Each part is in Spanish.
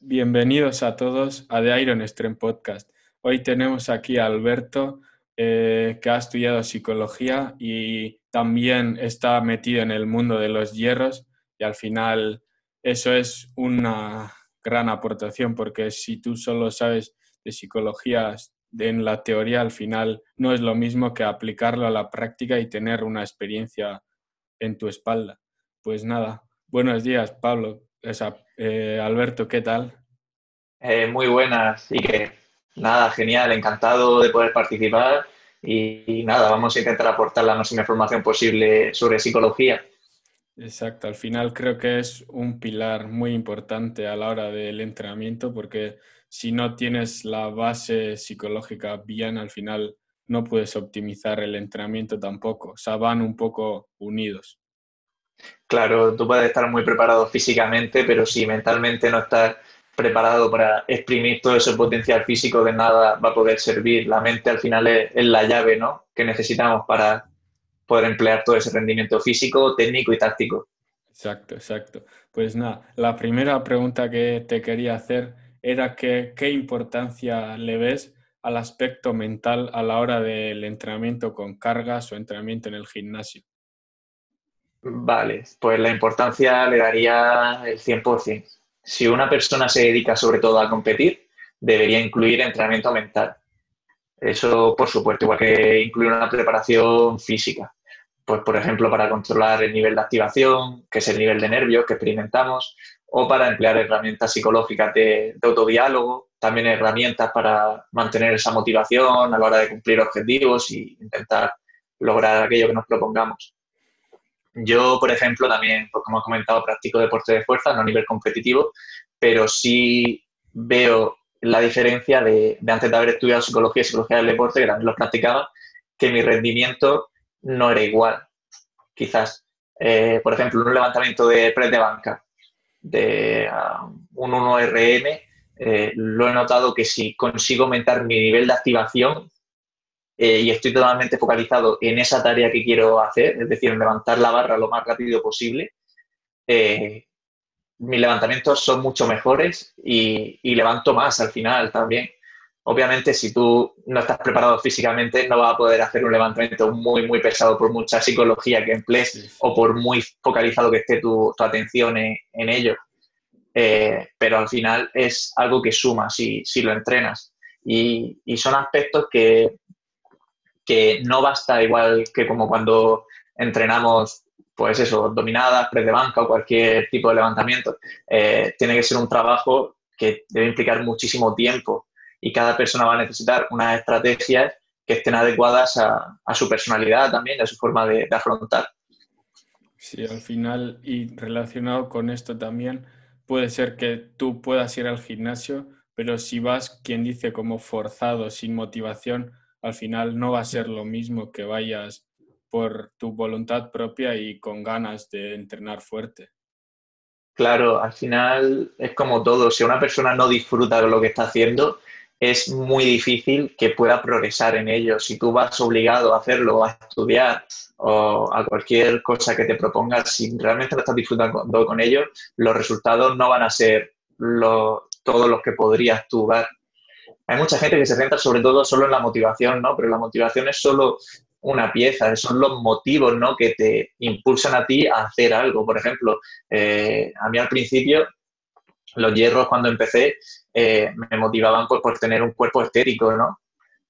Bienvenidos a todos a The Iron Stream Podcast. Hoy tenemos aquí a Alberto, eh, que ha estudiado psicología y también está metido en el mundo de los hierros y al final eso es una gran aportación porque si tú solo sabes de psicología en la teoría, al final no es lo mismo que aplicarlo a la práctica y tener una experiencia en tu espalda. Pues nada, buenos días, Pablo. Eh, Alberto, ¿qué tal? Eh, muy buenas y que nada, genial, encantado de poder participar y, nada, vamos a intentar aportar la máxima información posible sobre psicología. Exacto, al final creo que es un pilar muy importante a la hora del entrenamiento porque si no tienes la base psicológica bien, al final no puedes optimizar el entrenamiento tampoco, o sea, van un poco unidos. Claro, tú puedes estar muy preparado físicamente, pero si mentalmente no estás preparado para exprimir todo ese potencial físico, de nada va a poder servir. La mente al final es, la llave ¿no? que necesitamos para poder emplear todo ese rendimiento físico, técnico y táctico. Exacto, exacto. Pues nada, la primera pregunta que te quería hacer era qué importancia le ves al aspecto mental a la hora del entrenamiento con cargas o entrenamiento en el gimnasio. Vale, pues la importancia le daría el 100%. Si una persona se dedica sobre todo a competir, debería incluir entrenamiento mental. Eso, por supuesto, igual que incluir una preparación física. Pues, por ejemplo, para controlar el nivel de activación, que es el nivel de nervios que experimentamos, o para emplear herramientas psicológicas de, autodiálogo, también herramientas para mantener esa motivación a la hora de cumplir objetivos y intentar lograr aquello que nos propongamos. Yo, por ejemplo, también, pues, como he comentado, practico deporte de fuerza, no a nivel competitivo, pero sí veo la diferencia de, antes de haber estudiado psicología y psicología del deporte, que también lo practicaba, que mi rendimiento no era igual. Quizás, eh, por ejemplo, un levantamiento de press de banca de un 1RM, eh, lo he notado que si consigo aumentar mi nivel de activación, eh, y estoy totalmente focalizado en esa tarea que quiero hacer, es decir, en levantar la barra lo más rápido posible, eh, mis levantamientos son mucho mejores y, levanto más al final también. Obviamente, si tú no estás preparado físicamente, no vas a poder hacer un levantamiento muy, muy pesado por mucha psicología que emplees o por muy focalizado que esté tu, atención en, ello. Eh, pero al final es algo que suma si, si lo entrenas. Y, y, son aspectos que que no basta igual que como cuando entrenamos, pues eso, dominadas, press de banca o cualquier tipo de levantamiento. Eh, tiene que ser un trabajo que debe implicar muchísimo tiempo y cada persona va a necesitar unas estrategias que estén adecuadas a, su personalidad también, a su forma de, de afrontar. Sí, al final, y relacionado con esto también, puede ser que tú puedas ir al gimnasio, pero si vas, quien dice, como forzado, sin motivación, al final no va a ser lo mismo que vayas por tu voluntad propia y con ganas de entrenar fuerte. Claro, al final es como todo, si una persona no disfruta de lo que está haciendo, es muy difícil que pueda progresar en ello. Si tú vas obligado a hacerlo, a estudiar o a cualquier cosa que te propongas, si realmente no estás disfrutando con ello, los resultados no van a ser todos los que podrías tú dar hay mucha gente que se centra sobre todo solo en la motivación, ¿no? Pero la motivación es solo una pieza, son los motivos, ¿no? Que te impulsan a ti a hacer algo. Por ejemplo, eh, a mí al principio, los hierros cuando empecé eh, me motivaban por, por, tener un cuerpo estético, ¿no?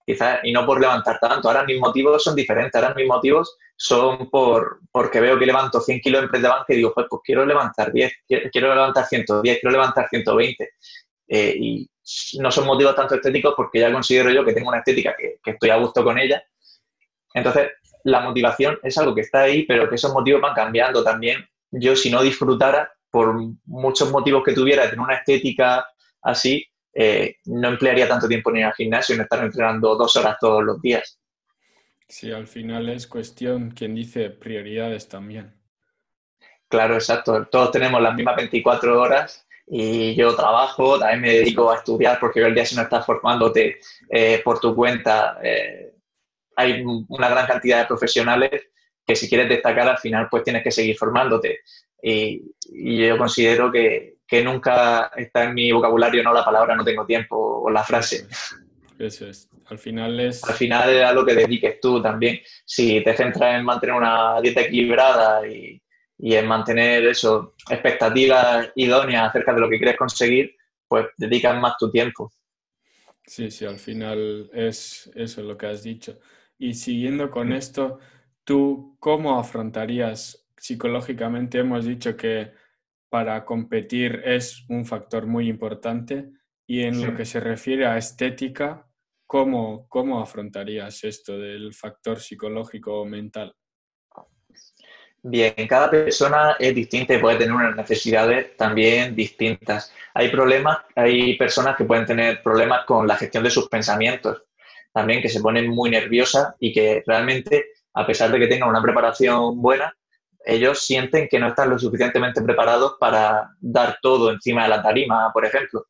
Quizás, y no por levantar tanto. Ahora mis motivos son diferentes. Ahora mis motivos son por, porque veo que levanto 100 kilos en press de banca y digo, pues, pues quiero levantar 10, quiero, levantar 110, quiero levantar 120. Eh, y no son motivos tanto estéticos porque ya considero yo que tengo una estética que, estoy a gusto con ella. Entonces, la motivación es algo que está ahí, pero que esos motivos van cambiando también. Yo, si no disfrutara, por muchos motivos que tuviera de tener una estética así, eh, no emplearía tanto tiempo en ir al gimnasio y no estar entrenando dos horas todos los días. Sí, al final es cuestión, quien dice, prioridades también. Claro, exacto. Todos tenemos las mismas 24 horas y yo trabajo, también me dedico a estudiar porque el día si no estás formándote eh, por tu cuenta, eh, hay una gran cantidad de profesionales que si quieres destacar al final pues tienes que seguir formándote. Y, yo considero que, que nunca está en mi vocabulario, no la palabra no tengo tiempo o la frase. Eso es. Al final es... Al final es algo que dediques tú también. Si te centras en mantener una dieta equilibrada y, y en mantener eso, expectativas idóneas acerca de lo que quieres conseguir, pues dedicas más tu tiempo. Sí, sí, al final es eso lo que has dicho. Y siguiendo con esto, ¿tú cómo afrontarías psicológicamente? Hemos dicho que para competir es un factor muy importante y en lo que se refiere a estética, ¿cómo, ¿cómo afrontarías esto del factor psicológico o mental? Bien, cada persona es distinta y puede tener unas necesidades también distintas. Hay problemas, hay personas que pueden tener problemas con la gestión de sus pensamientos, también que se ponen muy nerviosas y que realmente, a pesar de que tengan una preparación buena, ellos sienten que no están lo suficientemente preparados para dar todo encima de la tarima, por ejemplo.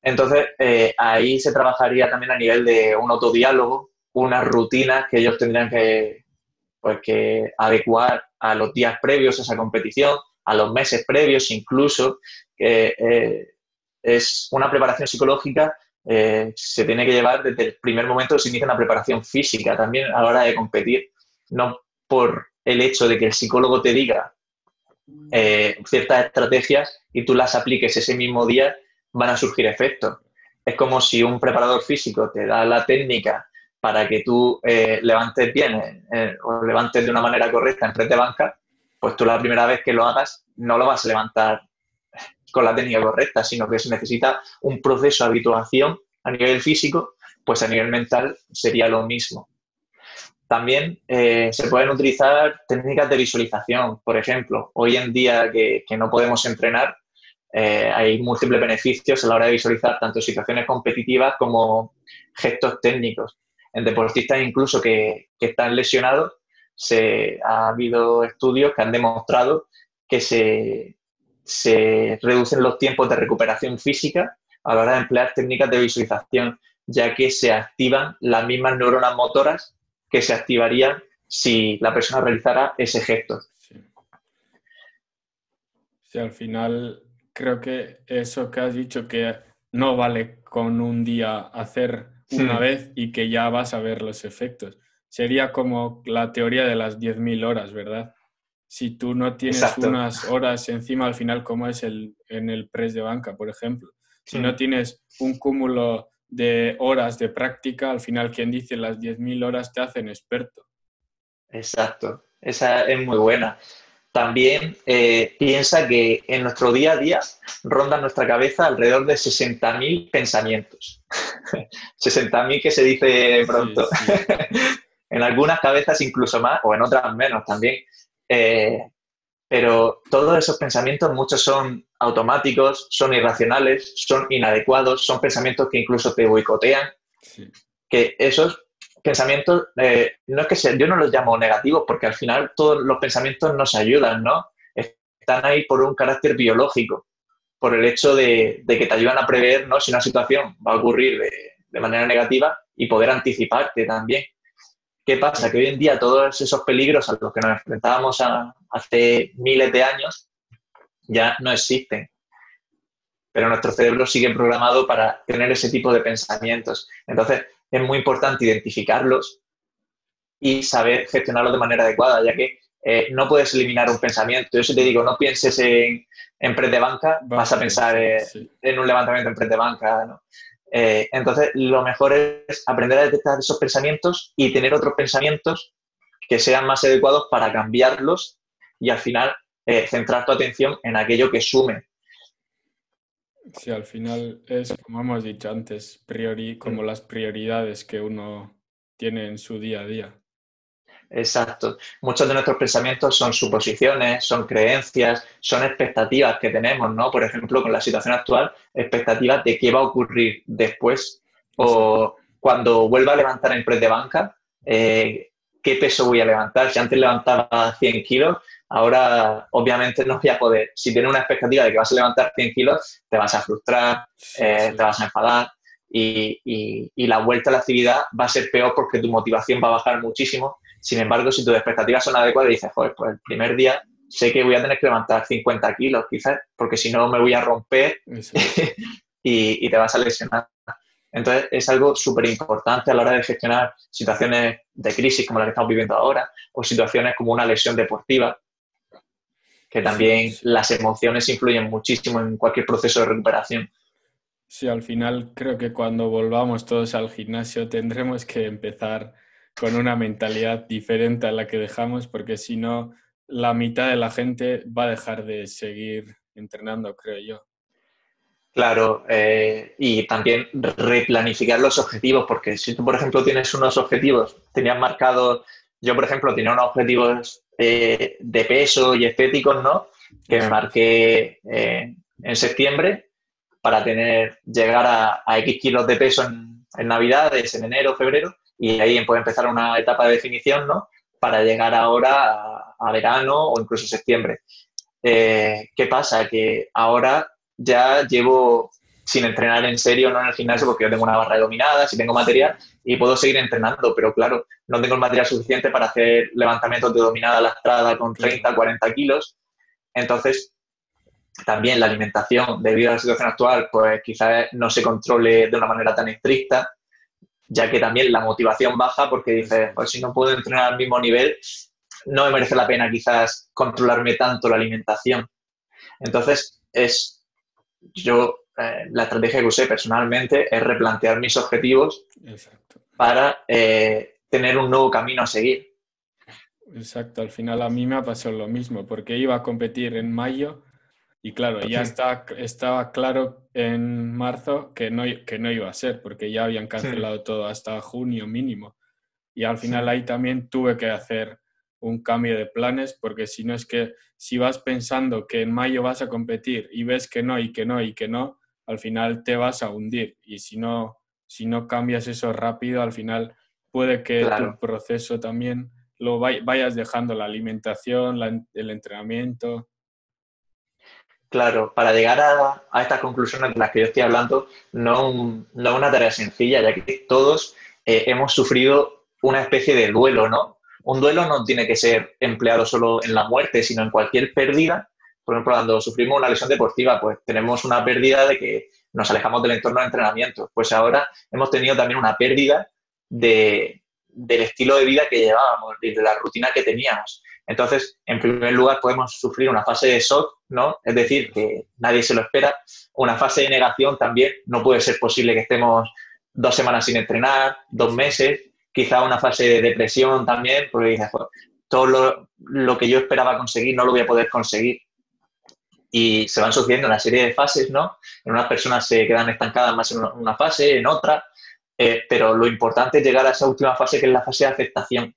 Entonces, eh, ahí se trabajaría también a nivel de un autodiálogo, unas rutinas que ellos tendrían que, pues, que adecuar a los días previos a esa competición, a los meses previos incluso, eh, es una preparación psicológica, eh, se tiene que llevar desde el primer momento se inicia una preparación física también a la hora de competir, no por el hecho de que el psicólogo te diga eh, ciertas estrategias y tú las apliques ese mismo día, van a surgir efectos. Es como si un preparador físico te da la técnica para que tú eh, levantes bien eh, o levantes de una manera correcta en frente de banca, pues tú la primera vez que lo hagas no lo vas a levantar con la técnica correcta, sino que se necesita un proceso de habituación a nivel físico, pues a nivel mental sería lo mismo. También eh, se pueden utilizar técnicas de visualización. Por ejemplo, hoy en día que, no podemos entrenar, eh, hay múltiples beneficios a la hora de visualizar tanto situaciones competitivas como gestos técnicos. En deportistas incluso que, están lesionados, se, ha habido estudios que han demostrado que se, se reducen los tiempos de recuperación física a la hora de emplear técnicas de visualización, ya que se activan las mismas neuronas motoras que se activarían si la persona realizara ese gesto. Sí. al final creo que eso que has dicho que no vale con un día hacer una vez y que ya vas a ver los efectos. Sería como la teoría de las 10.000 horas, ¿verdad? Si tú no tienes unas horas encima, al final, como es el, en el press de banca, por ejemplo. Si no tienes un cúmulo de horas de práctica, al final quien dice las 10.000 horas te hacen experto. Exacto, esa es muy buena. También eh, piensa que en nuestro día a día rondan nuestra cabeza alrededor de 60.000 pensamientos. 60.000 que se dice pronto. en algunas cabezas incluso más, o en otras menos también. Eh, pero todos esos pensamientos, muchos son automáticos, son irracionales, son inadecuados, son pensamientos que incluso te boicotean. Que esos pensamientos, eh, no es que sea, yo no los llamo negativos, porque al final todos los pensamientos nos ayudan, ¿no? Están ahí por un carácter biológico, por el hecho de, que te ayudan a prever si una situación va a ocurrir de manera negativa y poder anticiparte también. ¿Qué pasa? Que hoy en día todos esos peligros a los que nos enfrentábamos hace miles de años ya no existen. Pero nuestro cerebro sigue programado para tener ese tipo de pensamientos. Entonces, es muy importante identificarlos y saber gestionarlos de manera adecuada, ya que eh, no puedes eliminar un pensamiento. Yo si te digo, no pienses en, en de banca, vas a pensar en un levantamiento en pre de banca. ¿no? Eh, entonces, lo mejor es aprender a detectar esos pensamientos y tener otros pensamientos que sean más adecuados para cambiarlos y al final eh, centrar tu atención en aquello que sume. Sí, al final es, como hemos dicho antes, priori, como las prioridades que uno tiene en su día a día. Exacto. Muchos de nuestros pensamientos son suposiciones, son creencias, son expectativas que tenemos, ¿no? Por ejemplo, con la situación actual, expectativas de qué va a ocurrir después o cuando vuelva a levantar en press de banca, eh, qué peso voy a levantar. Si antes levantaba 100 kilos, ahora obviamente no voy a poder. Si tienes una expectativa de que vas a levantar 100 kilos, te vas a frustrar, eh, te vas a enfadar y, y la vuelta a la actividad va a ser peor porque tu motivación va a bajar muchísimo sin embargo, si tus expectativas son adecuadas, dices, joder, pues el primer día sé que voy a tener que levantar 50 kilos quizás, porque si no me voy a romper y, y, te vas a lesionar. Entonces, es algo súper importante a la hora de gestionar situaciones de crisis como la que estamos viviendo ahora o situaciones como una lesión deportiva, que también las emociones influyen muchísimo en cualquier proceso de recuperación. Sí, al final creo que cuando volvamos todos al gimnasio tendremos que empezar con una mentalidad diferente a la que dejamos, porque si no, la mitad de la gente va a dejar de seguir entrenando, creo yo. Claro, eh, y también replanificar los objetivos, porque si tú, por ejemplo, tienes unos objetivos, tenías marcados, yo, por ejemplo, tenía unos objetivos eh, de peso y estéticos, ¿no? Que me marqué eh, en septiembre para tener, llegar a, X kilos de peso en, en, Navidades, en enero, febrero, y ahí puede empezar una etapa de definición, ¿no? Para llegar ahora a, verano o incluso septiembre. ¿Qué pasa? Que ahora ya llevo sin entrenar en serio, no en el gimnasio, porque yo tengo una barra dominada, si tengo material y puedo seguir entrenando, pero claro, no tengo el material suficiente para hacer levantamientos de dominada lastrada con 30, 40 kilos. Entonces, también la alimentación, debido a la situación actual, pues quizás no se controle de una manera tan estricta, ya que también la motivación baja porque dices, pues si no puedo entrenar al mismo nivel, no me merece la pena quizás controlarme tanto la alimentación. Entonces, es yo eh, la estrategia que usé personalmente es replantear mis objetivos para eh, tener un nuevo camino a seguir. Exacto, al final a mí me ha pasado lo mismo, porque iba a competir en mayo y claro, ya está, estaba claro en marzo que no, que no iba a ser, porque ya habían cancelado todo hasta junio mínimo. Y al final ahí también tuve que hacer un cambio de planes, porque si no es que si vas pensando que en mayo vas a competir y ves que no y que no y que no, al final te vas a hundir. Y si no, si no cambias eso rápido, al final puede que tu proceso también lo vayas dejando, la alimentación, el entrenamiento. Claro, para llegar a, a, estas conclusiones de las que yo estoy hablando, no, es una tarea sencilla, ya que todos eh, hemos sufrido una especie de duelo, ¿no? un duelo no tiene que ser empleado solo en la muerte, sino en cualquier pérdida. Por ejemplo, cuando sufrimos una lesión deportiva, pues tenemos una pérdida de que nos alejamos del entorno de entrenamiento. Pues ahora hemos tenido también una pérdida de, del estilo de vida que llevábamos de la rutina que teníamos. Entonces, en primer lugar, podemos sufrir una fase de shock, ¿no? Es decir, que nadie se lo espera. Una fase de negación también. No puede ser posible que estemos dos semanas sin entrenar, dos meses quizá una fase de depresión también, porque dices, pues, todo lo, que yo esperaba conseguir no lo voy a poder conseguir. Y se van sucediendo una serie de fases, ¿no? En unas personas se quedan estancadas más en una fase, en otra, eh, pero lo importante es llegar a esa última fase que es la fase de aceptación.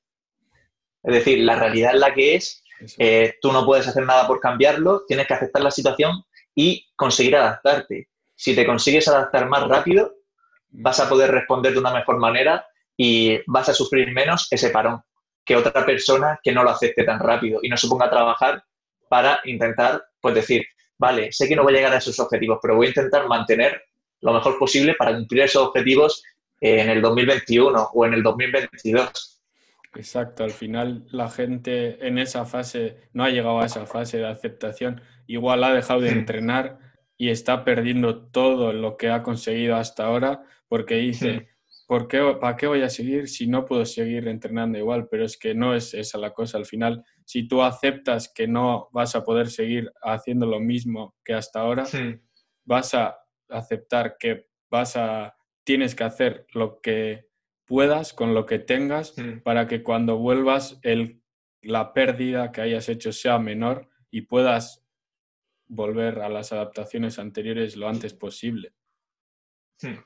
Es decir, la realidad es la que es, eh, tú no puedes hacer nada por cambiarlo, tienes que aceptar la situación y conseguir adaptarte. Si te consigues adaptar más rápido, vas a poder responder de una mejor manera y vas a sufrir menos ese parón que otra persona que no lo acepte tan rápido y no se ponga a trabajar para intentar, pues decir, vale, sé que no voy a llegar a esos objetivos, pero voy a intentar mantener lo mejor posible para cumplir esos objetivos en el 2021 o en el 2022. Exacto, al final la gente en esa fase no ha llegado a esa fase de aceptación, igual ha dejado de entrenar y está perdiendo todo lo que ha conseguido hasta ahora porque dice, ¿Para qué voy a seguir si no puedo seguir entrenando igual? Pero es que no es esa la cosa. Al final, si tú aceptas que no vas a poder seguir haciendo lo mismo que hasta ahora, vas a aceptar que vas a, tienes que hacer lo que puedas con lo que tengas para que cuando vuelvas el, la pérdida que hayas hecho sea menor y puedas volver a las adaptaciones anteriores lo antes posible.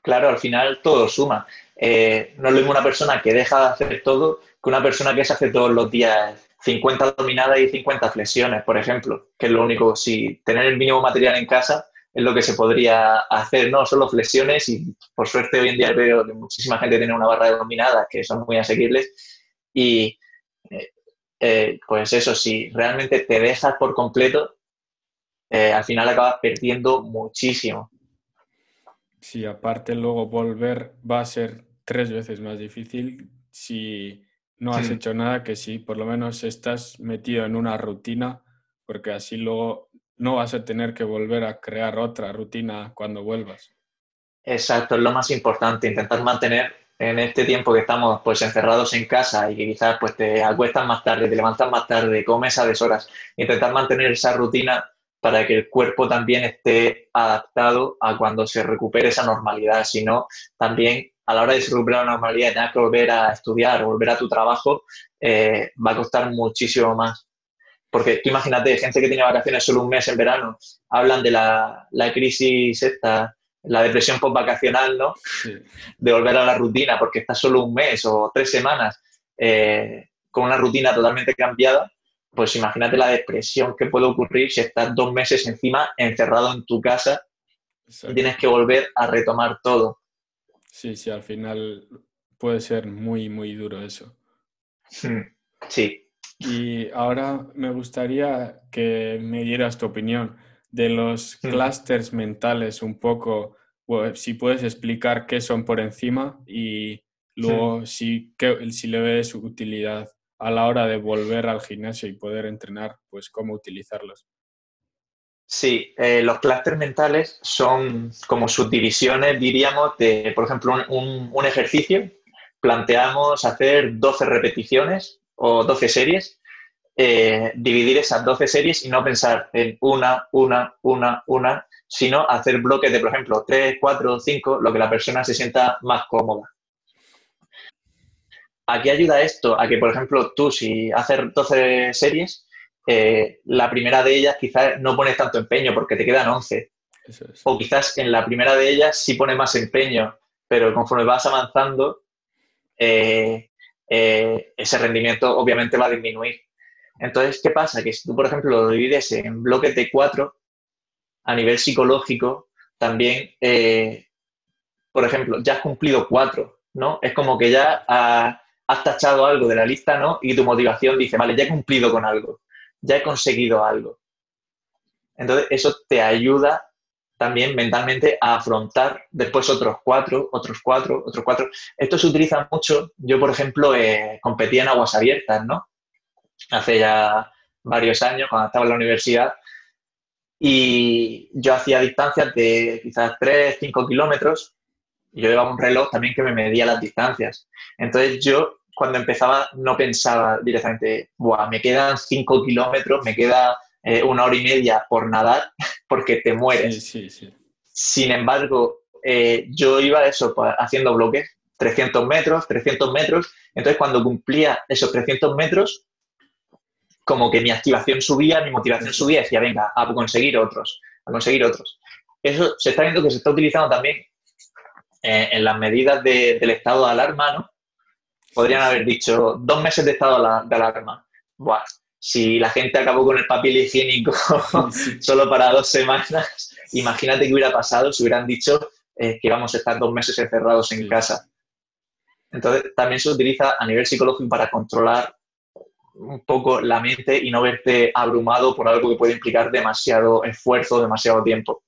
Claro, al final todo suma. Eh, no es lo mismo una persona que deja de hacer todo que una persona que se hace todos los días 50 dominadas y 50 flexiones, por ejemplo, que es lo único, si tener el mínimo material en casa es lo que se podría hacer, no solo flexiones y por suerte hoy en día veo que muchísima gente tiene una barra de dominadas que son muy asequibles y eh, eh, pues eso, si realmente te dejas por completo, al final acabas perdiendo muchísimo. Sí, aparte luego volver va a ser tres veces más difícil si no has hecho nada que si por lo menos estás metido en una rutina porque así luego no vas a tener que volver a crear otra rutina cuando vuelvas. Exacto, es lo más importante, intentar mantener en este tiempo que estamos pues encerrados en casa y que quizás pues te acuestas más tarde, te levantas más tarde, comes a deshoras, intentar mantener esa rutina para que el cuerpo también esté adaptado a cuando se recupere esa normalidad, si no, también a la hora de recuperar la normalidad, tengas que volver a estudiar, volver a tu trabajo, eh, va a costar muchísimo más. Porque tú imagínate, gente que tiene vacaciones solo un mes en verano, hablan de la, la crisis esta, la depresión postvacacional, ¿no? De volver a la rutina, porque estás solo un mes o tres semanas eh, con una rutina totalmente cambiada, pues imagínate la depresión que puede ocurrir si estás dos meses encima encerrado en tu casa y tienes que volver a retomar todo. Sí, sí, al final puede ser muy, muy duro eso. Hmm, sí. Y ahora me gustaría que me dieras tu opinión de los hmm. clústeres mentales un poco, si puedes explicar qué son por encima y luego si, si le ves utilidad a la hora de volver al gimnasio y poder entrenar, pues cómo utilizarlos. Sí, eh, los clústeres mentales son como subdivisiones, diríamos, de, por ejemplo, un, un, ejercicio. Planteamos hacer 12 repeticiones o 12 series, eh, dividir esas 12 series y no pensar en una, una, una, una, sino hacer bloques de, por ejemplo, 3, 4, 5, lo que la persona se sienta más cómoda. ¿A qué ayuda esto? A que, por ejemplo, tú si haces 12 series, eh, la primera de ellas quizás no pones tanto empeño porque te quedan 11. O quizás en la primera de ellas sí pones más empeño, pero conforme vas avanzando, eh, eh, ese rendimiento obviamente va a disminuir. Entonces, ¿qué pasa? Que si tú, por ejemplo, lo divides en bloques de cuatro, a nivel psicológico, también, por ejemplo, ya has cumplido cuatro, ¿no? Es como que ya has tachado algo de la lista, ¿no? Y tu motivación dice, vale, ya he cumplido con algo ya he conseguido algo. Entonces, eso te ayuda también mentalmente a afrontar después otros cuatro, otros cuatro, otros cuatro. Esto se utiliza mucho. Yo, por ejemplo, eh, competía en aguas abiertas, ¿no? Hace ya varios años, cuando estaba en la universidad, y yo hacía distancias de quizás 3, 5 kilómetros, y yo llevaba un reloj también que me medía las distancias. Entonces yo cuando empezaba no pensaba directamente, Buah, me quedan cinco kilómetros, me queda eh, una hora y media por nadar, porque te mueres. Sin embargo, eh, yo iba eso, haciendo bloques, 300 metros, 300 metros. Entonces, cuando cumplía esos 300 metros, como que mi activación subía, mi motivación subía, decía, venga, a conseguir otros, a conseguir otros. Eso se está viendo que se está utilizando también eh, en las medidas del estado de alarma, ¿no? podrían haber dicho dos meses de estado de alarma. Buah, si la gente acabó con el papel higiénico solo para dos semanas, imagínate qué hubiera pasado si hubieran dicho eh, que íbamos a estar dos meses encerrados en casa. Entonces, también se utiliza a nivel psicológico para controlar un poco la mente y no verte abrumado por algo que puede implicar demasiado esfuerzo, demasiado tiempo.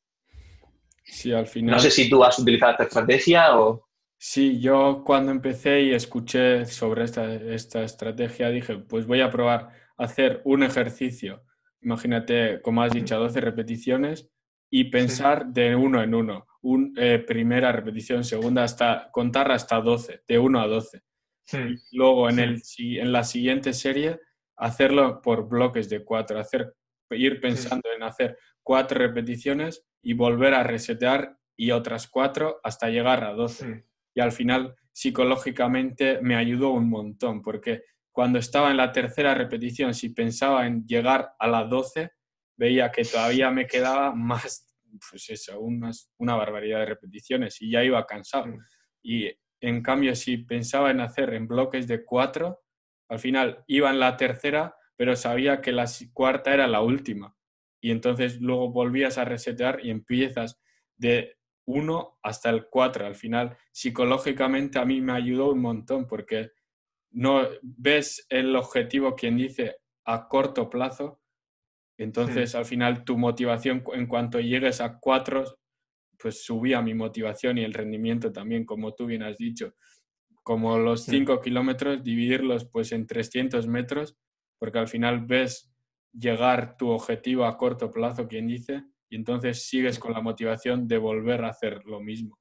Sí, al final. No sé si tú has utilizado esta estrategia o. Sí, yo cuando empecé y escuché sobre esta, esta estrategia dije, pues voy a probar hacer un ejercicio, imagínate, como has dicho, 12 repeticiones y pensar de uno en uno, un, eh, primera repetición, segunda, hasta contar hasta 12, de 1 a 12. luego en, el, en la siguiente serie hacerlo por bloques de 4, hacer, ir pensando en hacer cuatro repeticiones y volver a resetear y otras cuatro hasta llegar a 12 y al final psicológicamente me ayudó un montón, porque cuando estaba en la tercera repetición, si pensaba en llegar a las 12, veía que todavía me quedaba más, pues eso, una barbaridad de repeticiones y ya iba cansado. Mm. Y en cambio, si pensaba en hacer en bloques de cuatro, al final iba en la tercera, pero sabía que la cuarta era la última. Y entonces luego volvías a resetear y empiezas de 1 hasta el 4. Al final, psicológicamente a mí me ayudó un montón porque no ves el objetivo, quien dice, a corto plazo. Entonces, al final, tu motivación, en cuanto llegues a 4, pues subía mi motivación y el rendimiento también, como tú bien has dicho. Como los 5 kilómetros, dividirlos pues en 300 metros, porque al final ves llegar tu objetivo a corto plazo, quien dice, y entonces sigues con la motivación de volver a hacer lo mismo.